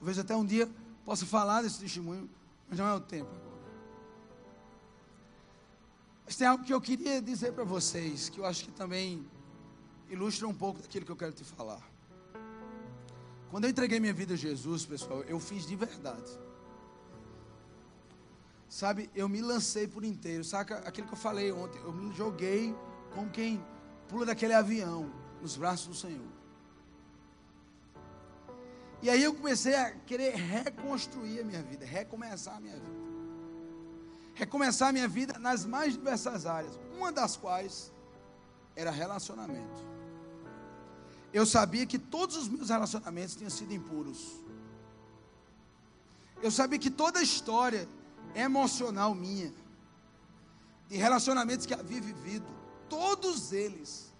Talvez até um dia possa falar desse testemunho, mas não é o tempo agora. Mas tem algo que eu queria dizer para vocês, que eu acho que também ilustra um pouco daquilo que eu quero te falar. Quando eu entreguei minha vida a Jesus, pessoal, eu fiz de verdade. Sabe, eu me lancei por inteiro. Saca aquilo que eu falei ontem? Eu me joguei como quem pula daquele avião nos braços do Senhor. E aí eu comecei a querer reconstruir a minha vida, recomeçar a minha vida. Recomeçar a minha vida nas mais diversas áreas, uma das quais era relacionamento. Eu sabia que todos os meus relacionamentos tinham sido impuros. Eu sabia que toda a história emocional minha, de relacionamentos que havia vivido, todos eles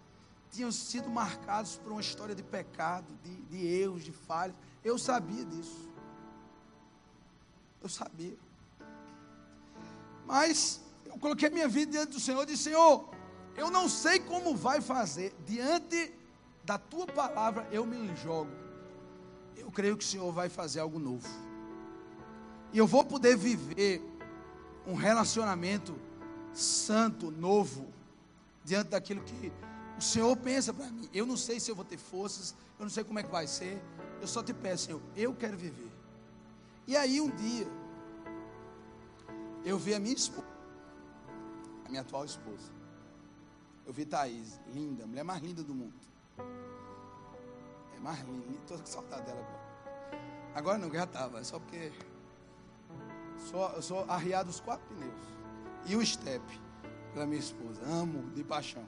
tinham sido marcados por uma história de pecado, de, de erros, de falhas. Eu sabia disso. Eu sabia. Mas eu coloquei minha vida diante do Senhor e disse: Senhor, eu não sei como vai fazer. Diante da tua palavra eu me jogo. Eu creio que o Senhor vai fazer algo novo. E eu vou poder viver um relacionamento santo, novo, diante daquilo que o Senhor pensa para mim. Eu não sei se eu vou ter forças, eu não sei como é que vai ser. Eu só te peço, Senhor, eu quero viver. E aí um dia, eu vi a minha esposa, a minha atual esposa. Eu vi Thaís, linda, mulher mais linda do mundo. É mais linda, estou com saudade dela agora. Agora não, já estava, é só porque sou, eu sou arriado os quatro pneus. E o step, pela minha esposa. Amo de paixão.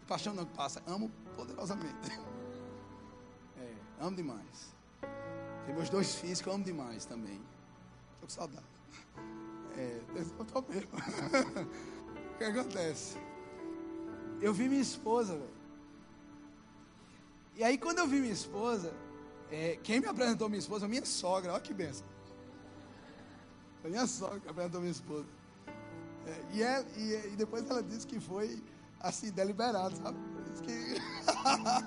De paixão não que passa, amo poderosamente. É, amo demais. Tem meus dois filhos que eu amo demais também. Estou com saudade. É, eu tô mesmo. o que acontece? Eu vi minha esposa, velho. E aí quando eu vi minha esposa, é, quem me apresentou minha esposa? Minha sogra, olha que benção. Foi minha sogra que apresentou minha esposa. É, e, ela, e, e, depois ela disse que foi assim, deliberado, sabe? Que.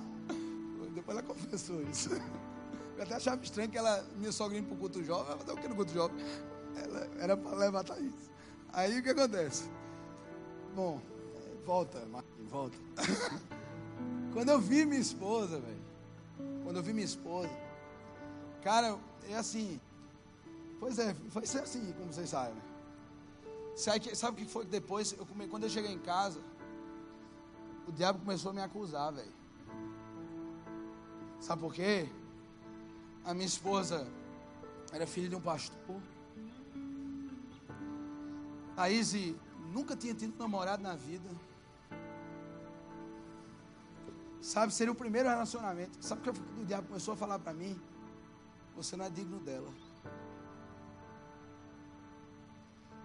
depois ela confessou isso. Eu até achava estranho que ela, minha sogra indo para o culto jovem, ela fazer o que no culto jovem? Ela, era para a Thaís. Aí o que acontece? Bom, volta, Marquinhos, volta. Quando eu vi minha esposa, velho, quando eu vi minha esposa, cara, é assim, pois é, foi ser assim, como vocês sabem. Sabe, sabe o que foi depois? Eu come, quando eu cheguei em casa, o diabo começou a me acusar, velho. Sabe por quê? A minha esposa era filha de um pastor. A Izzy nunca tinha tido namorado na vida. Sabe, seria o primeiro relacionamento. Sabe o que o diabo começou a falar para mim? Você não é digno dela.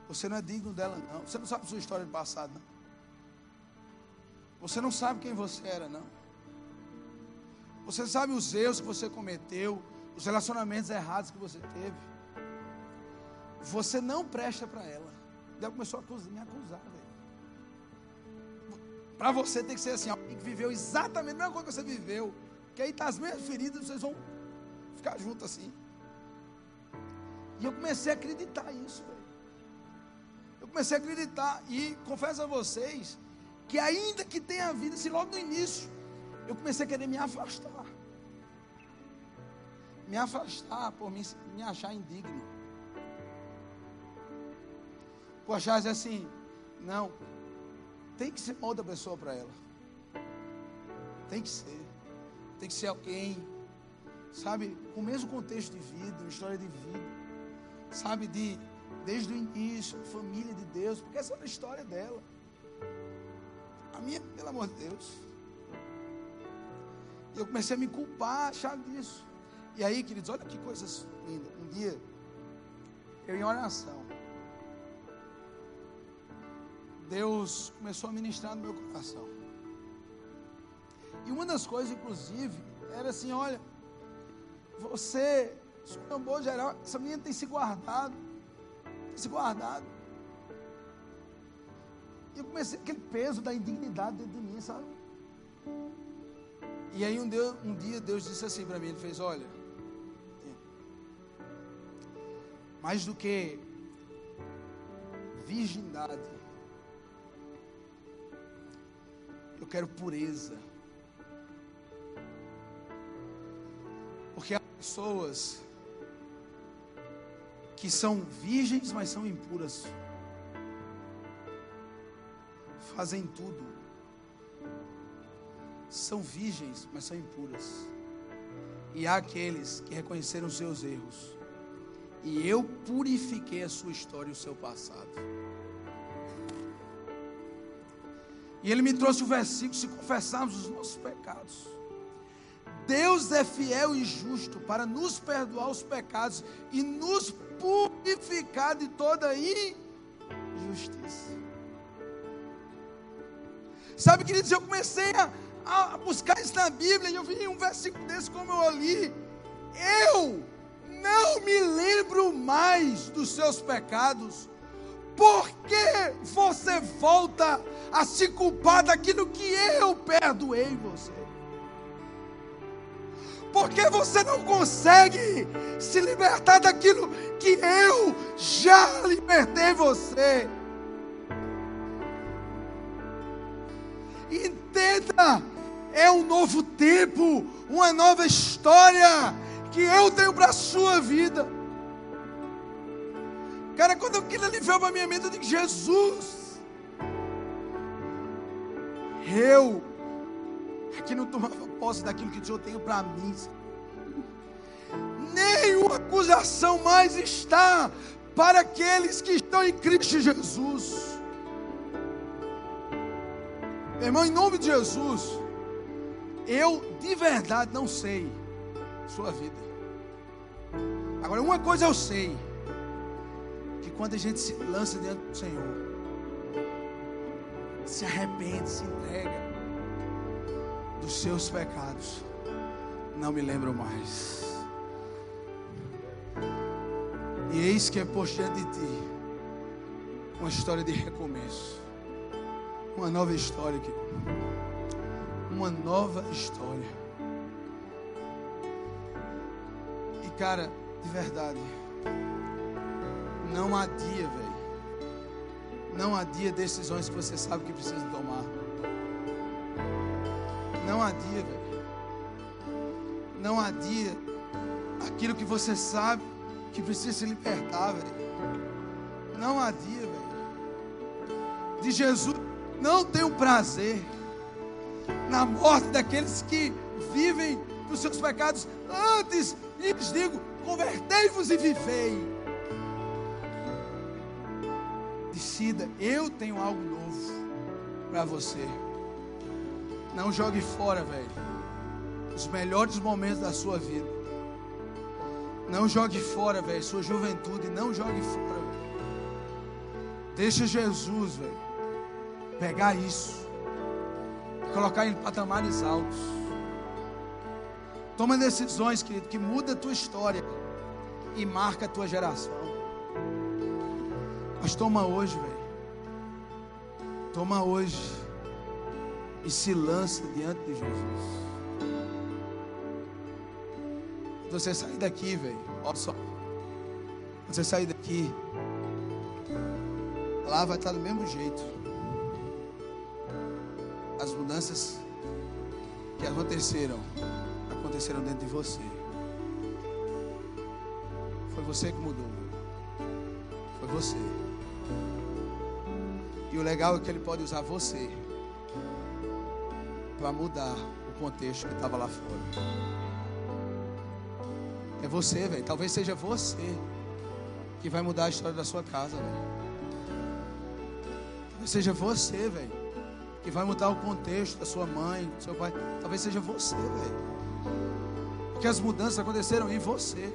Você não é digno dela, não. Você não sabe sua história de passado, não. Você não sabe quem você era, não. Você sabe os erros que você cometeu, os relacionamentos errados que você teve. Você não presta para ela. Deus começou a me acusar, velho. Para você tem que ser assim, alguém que viveu exatamente a mesma coisa que você viveu. Que aí tá as mesmas feridas, vocês vão ficar juntos assim. E eu comecei a acreditar isso, velho. Eu comecei a acreditar e confesso a vocês que ainda que tenha vida, se logo no início, eu comecei a querer me afastar. Me afastar por me, me achar indigno. Por achar assim, não, tem que ser outra pessoa para ela. Tem que ser. Tem que ser alguém, sabe, com o mesmo contexto de vida, uma história de vida, sabe, de desde o início, família de Deus, porque essa é a história dela. A minha, pelo amor de Deus. E eu comecei a me culpar, achar disso. E aí, queridos, olha que coisas lindas. Um dia, eu em oração, Deus começou a ministrar no meu coração. E uma das coisas, inclusive, era assim: olha, você, é um bom geral, essa menina tem se guardado, tem se guardado. E eu comecei aquele peso da indignidade dentro de mim, sabe? E aí um dia, um dia Deus disse assim para mim, ele fez, olha, mais do que virgindade, quero pureza. Porque há pessoas que são virgens, mas são impuras. Fazem tudo. São virgens, mas são impuras. E há aqueles que reconheceram seus erros. E eu purifiquei a sua história e o seu passado. E ele me trouxe o versículo: se confessarmos os nossos pecados, Deus é fiel e justo para nos perdoar os pecados e nos purificar de toda injustiça. Sabe, queridos, eu comecei a, a buscar isso na Bíblia e eu vi um versículo desse como eu li. Eu não me lembro mais dos seus pecados. Por que você volta a se culpar daquilo que eu perdoei você? Porque você não consegue se libertar daquilo que eu já libertei você. Entenda, é um novo tempo, uma nova história que eu tenho para a sua vida. Cara, quando aquilo ali veio para minha mente, eu digo: Jesus, eu que não tomava posse daquilo que o Senhor tem para mim. Nenhuma acusação mais está para aqueles que estão em Cristo Jesus. Irmão, em nome de Jesus, eu de verdade não sei sua vida. Agora, uma coisa eu sei: quando a gente se lança diante do Senhor, se arrepende, se entrega dos seus pecados, não me lembro mais. E eis que é por diante de ti uma história de recomeço, uma nova história, aqui, uma nova história. Cara, de verdade. Não adia, velho. Não adia decisões que você sabe que precisa tomar. Não adia, velho. Não adia aquilo que você sabe que precisa se libertar, velho. Não adia, velho. De Jesus não tenho prazer na morte daqueles que vivem dos seus pecados antes e lhes digo: convertei-vos e vivei. Eu tenho algo novo para você. Não jogue fora, velho, os melhores momentos da sua vida. Não jogue fora, velho, sua juventude. Não jogue fora. Deixa Jesus, velho, pegar isso, colocar em patamares altos. Toma decisões, querido, que muda a tua história e marca a tua geração. Mas toma hoje, velho. Toma hoje e se lança diante de Jesus. Você sair daqui, velho. Olha só. Você sair daqui, lá vai estar do mesmo jeito. As mudanças que aconteceram aconteceram dentro de você. Foi você que mudou. Foi você. E o legal é que ele pode usar você para mudar o contexto que estava lá fora. É você, velho. Talvez seja você que vai mudar a história da sua casa, velho. Talvez seja você, velho, que vai mudar o contexto da sua mãe, do seu pai. Talvez seja você, velho. Porque as mudanças aconteceram em você.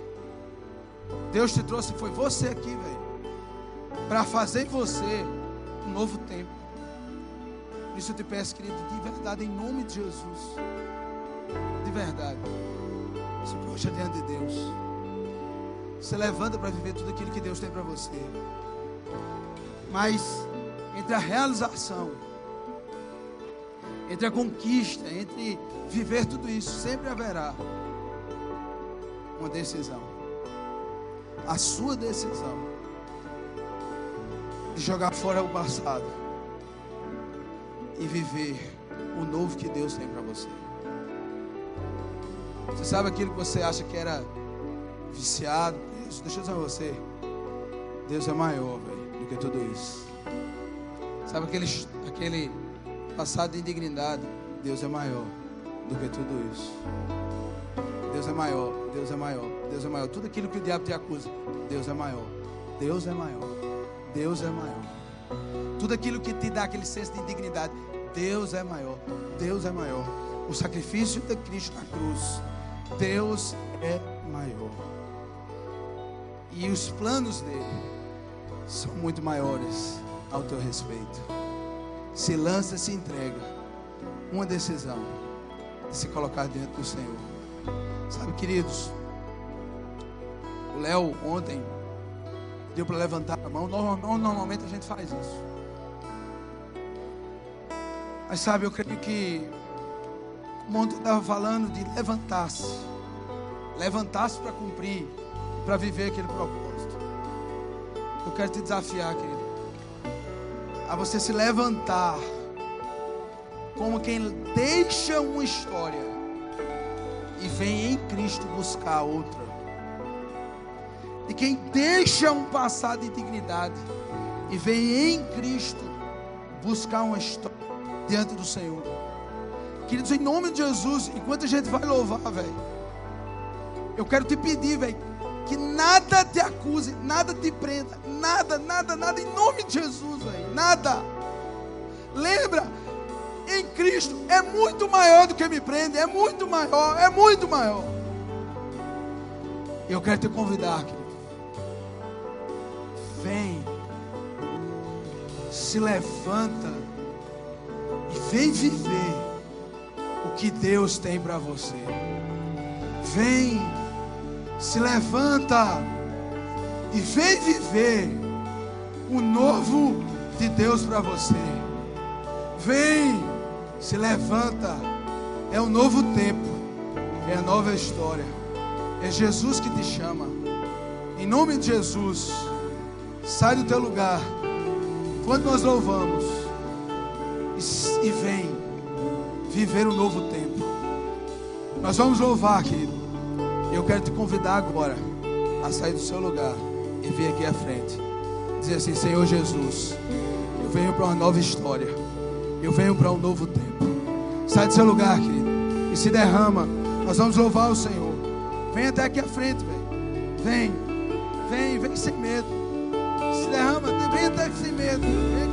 Deus te trouxe, foi você aqui, velho. Para fazer em você um novo tempo. Por isso eu te peço, querido, de verdade, em nome de Jesus. De verdade. Se puxa diante de Deus. Se levanta para viver tudo aquilo que Deus tem para você. Mas entre a realização entre a conquista, entre viver tudo isso, sempre haverá uma decisão. A sua decisão de jogar fora o passado e viver o novo que Deus tem para você. Você sabe aquilo que você acha que era viciado? Isso, deixa eu dizer você. Deus é maior, véio, do que tudo isso. Sabe aquele, aquele passado de indignidade? Deus é maior do que tudo isso. Deus é maior, Deus é maior, Deus é maior. Tudo aquilo que o diabo te acusa, Deus é maior. Deus é maior. Deus é maior. Tudo aquilo que te dá aquele senso de indignidade, Deus é maior. Deus é maior. O sacrifício de Cristo na cruz, Deus é maior. E os planos dele são muito maiores ao teu respeito. Se lança, se entrega. Uma decisão de se colocar diante do Senhor. Sabe, queridos, o Léo ontem deu para levantar a mão. Normalmente a gente faz isso. Mas sabe, eu creio que o ontem estava falando de levantar-se. Levantar-se para cumprir, para viver aquele propósito. Eu quero te desafiar, querido, a você se levantar como quem deixa uma história e vem em Cristo buscar outra. De quem deixa um passado de dignidade e vem em Cristo buscar uma história diante do Senhor. Queridos, em nome de Jesus, enquanto a gente vai louvar, velho, eu quero te pedir, velho, que nada te acuse, nada te prenda, nada, nada, nada, em nome de Jesus, velho, nada. Lembra, em Cristo é muito maior do que me prende, é muito maior, é muito maior. Eu quero te convidar, se levanta e vem viver o que Deus tem para você. Vem se levanta e vem viver o novo de Deus para você. Vem, se levanta. É um novo tempo, é a nova história. É Jesus que te chama. Em nome de Jesus, sai do teu lugar. Quando nós louvamos, e vem viver um novo tempo. Nós vamos louvar, querido. Eu quero te convidar agora a sair do seu lugar e vir aqui à frente. Dizer assim: Senhor Jesus, eu venho para uma nova história. Eu venho para um novo tempo. Sai do seu lugar, querido, e se derrama. Nós vamos louvar o Senhor. Vem até aqui à frente, velho. Vem, vem, vem sem medo. Se derrama, vem até aqui sem medo.